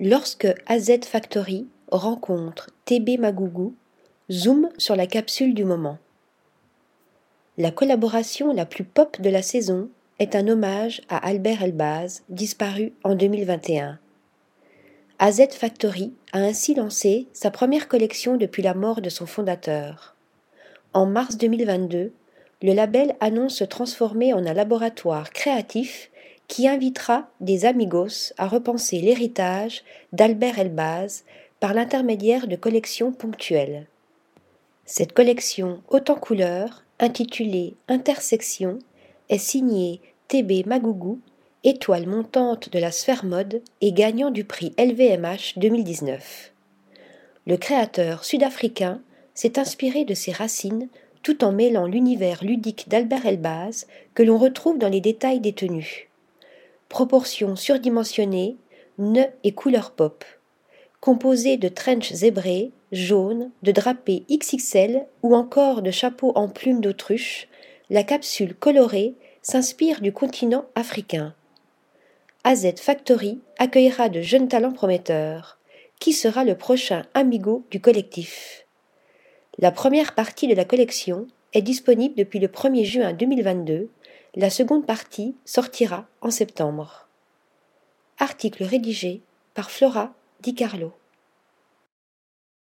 Lorsque AZ Factory rencontre TB Magougou, zoom sur la capsule du moment. La collaboration la plus pop de la saison est un hommage à Albert Elbaz, disparu en 2021. AZ Factory a ainsi lancé sa première collection depuis la mort de son fondateur. En mars 2022, le label annonce se transformer en un laboratoire créatif qui invitera des amigos à repenser l'héritage d'Albert Elbaz par l'intermédiaire de collections ponctuelles. Cette collection haute en couleurs, intitulée Intersection, est signée TB Magougou, étoile montante de la sphère mode et gagnant du prix LVMH 2019. Le créateur sud-africain s'est inspiré de ses racines tout en mêlant l'univers ludique d'Albert Elbaz que l'on retrouve dans les détails des tenues. Proportions surdimensionnées, nœuds et couleurs pop. Composé de trench zébrés, jaunes, de drapés XXL ou encore de chapeaux en plumes d'autruche, la capsule colorée s'inspire du continent africain. AZ Factory accueillera de jeunes talents prometteurs. Qui sera le prochain amigo du collectif? La première partie de la collection est disponible depuis le 1er juin 2022. La seconde partie sortira en septembre. Article rédigé par Flora Di Carlo.